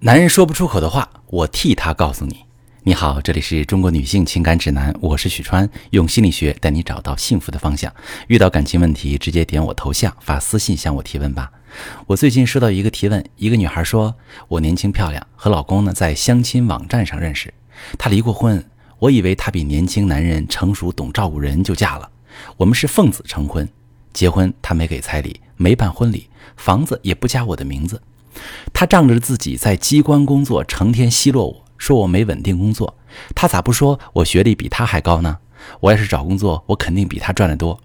男人说不出口的话，我替他告诉你。你好，这里是中国女性情感指南，我是许川，用心理学带你找到幸福的方向。遇到感情问题，直接点我头像发私信向我提问吧。我最近收到一个提问，一个女孩说，我年轻漂亮，和老公呢在相亲网站上认识，他离过婚，我以为他比年轻男人成熟懂照顾人，就嫁了。我们是奉子成婚，结婚他没给彩礼，没办婚礼，房子也不加我的名字。他仗着自己在机关工作，成天奚落我说我没稳定工作。他咋不说我学历比他还高呢？我要是找工作，我肯定比他赚得多。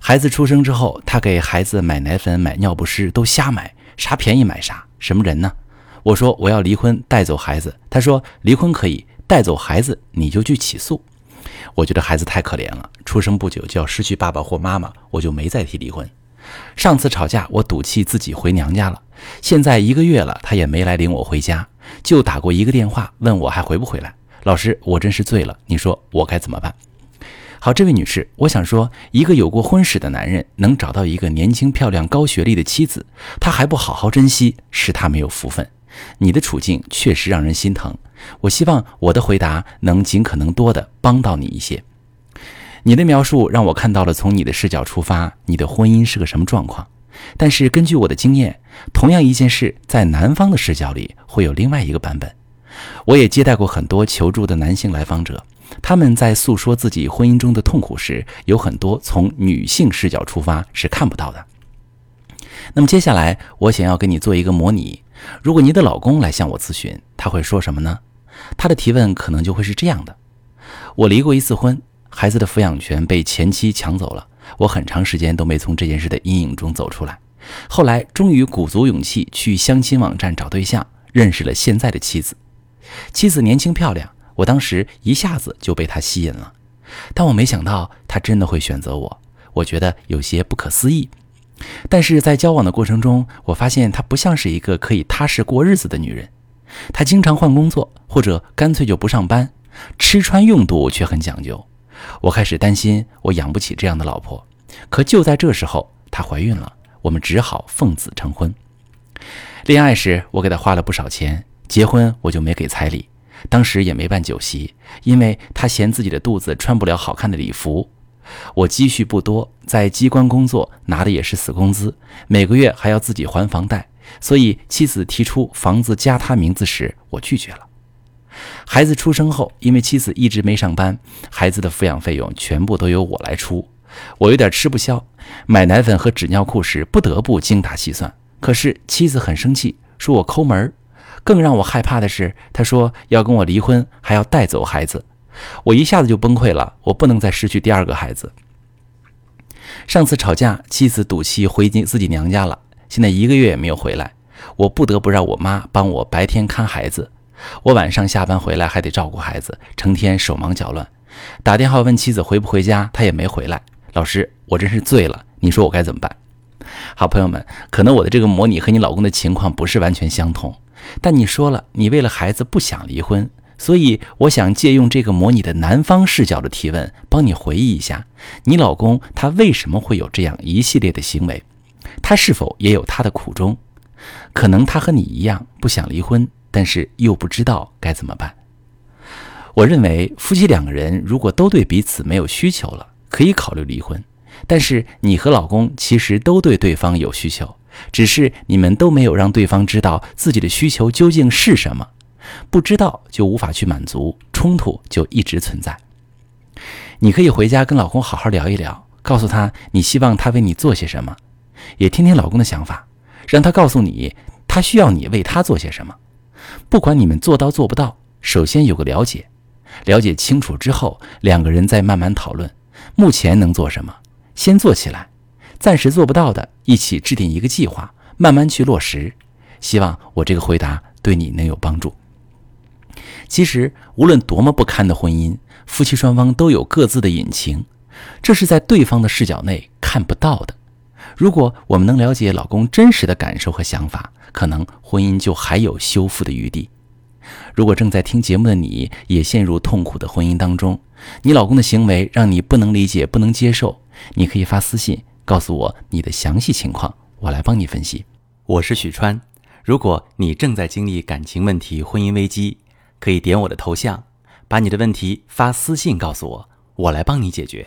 孩子出生之后，他给孩子买奶粉、买尿不湿都瞎买，啥便宜买啥。什么人呢？我说我要离婚，带走孩子。他说离婚可以，带走孩子你就去起诉。我觉得孩子太可怜了，出生不久就要失去爸爸或妈妈，我就没再提离婚。上次吵架，我赌气自己回娘家了。现在一个月了，他也没来领我回家，就打过一个电话，问我还回不回来。老师，我真是醉了，你说我该怎么办？好，这位女士，我想说，一个有过婚史的男人能找到一个年轻漂亮、高学历的妻子，他还不好好珍惜，是他没有福分。你的处境确实让人心疼。我希望我的回答能尽可能多的帮到你一些。你的描述让我看到了从你的视角出发，你的婚姻是个什么状况。但是根据我的经验，同样一件事在男方的视角里会有另外一个版本。我也接待过很多求助的男性来访者，他们在诉说自己婚姻中的痛苦时，有很多从女性视角出发是看不到的。那么接下来我想要给你做一个模拟，如果你的老公来向我咨询，他会说什么呢？他的提问可能就会是这样的：我离过一次婚。孩子的抚养权被前妻抢走了，我很长时间都没从这件事的阴影中走出来。后来终于鼓足勇气去相亲网站找对象，认识了现在的妻子。妻子年轻漂亮，我当时一下子就被她吸引了。但我没想到她真的会选择我，我觉得有些不可思议。但是在交往的过程中，我发现她不像是一个可以踏实过日子的女人。她经常换工作，或者干脆就不上班，吃穿用度却很讲究。我开始担心我养不起这样的老婆，可就在这时候，她怀孕了，我们只好奉子成婚。恋爱时，我给她花了不少钱，结婚我就没给彩礼，当时也没办酒席，因为她嫌自己的肚子穿不了好看的礼服。我积蓄不多，在机关工作拿的也是死工资，每个月还要自己还房贷，所以妻子提出房子加她名字时，我拒绝了。孩子出生后，因为妻子一直没上班，孩子的抚养费用全部都由我来出。我有点吃不消，买奶粉和纸尿裤时不得不精打细算。可是妻子很生气，说我抠门。更让我害怕的是，她说要跟我离婚，还要带走孩子。我一下子就崩溃了，我不能再失去第二个孩子。上次吵架，妻子赌气回自己娘家了，现在一个月也没有回来，我不得不让我妈帮我白天看孩子。我晚上下班回来还得照顾孩子，成天手忙脚乱。打电话问妻子回不回家，他也没回来。老师，我真是醉了，你说我该怎么办？好朋友们，可能我的这个模拟和你老公的情况不是完全相同，但你说了你为了孩子不想离婚，所以我想借用这个模拟的男方视角的提问，帮你回忆一下，你老公他为什么会有这样一系列的行为？他是否也有他的苦衷？可能他和你一样不想离婚。但是又不知道该怎么办。我认为夫妻两个人如果都对彼此没有需求了，可以考虑离婚。但是你和老公其实都对对方有需求，只是你们都没有让对方知道自己的需求究竟是什么，不知道就无法去满足，冲突就一直存在。你可以回家跟老公好好聊一聊，告诉他你希望他为你做些什么，也听听老公的想法，让他告诉你他需要你为他做些什么。不管你们做到做不到，首先有个了解，了解清楚之后，两个人再慢慢讨论，目前能做什么，先做起来，暂时做不到的，一起制定一个计划，慢慢去落实。希望我这个回答对你能有帮助。其实，无论多么不堪的婚姻，夫妻双方都有各自的隐情，这是在对方的视角内看不到的。如果我们能了解老公真实的感受和想法，可能婚姻就还有修复的余地。如果正在听节目的你也陷入痛苦的婚姻当中，你老公的行为让你不能理解、不能接受，你可以发私信告诉我你的详细情况，我来帮你分析。我是许川。如果你正在经历感情问题、婚姻危机，可以点我的头像，把你的问题发私信告诉我，我来帮你解决。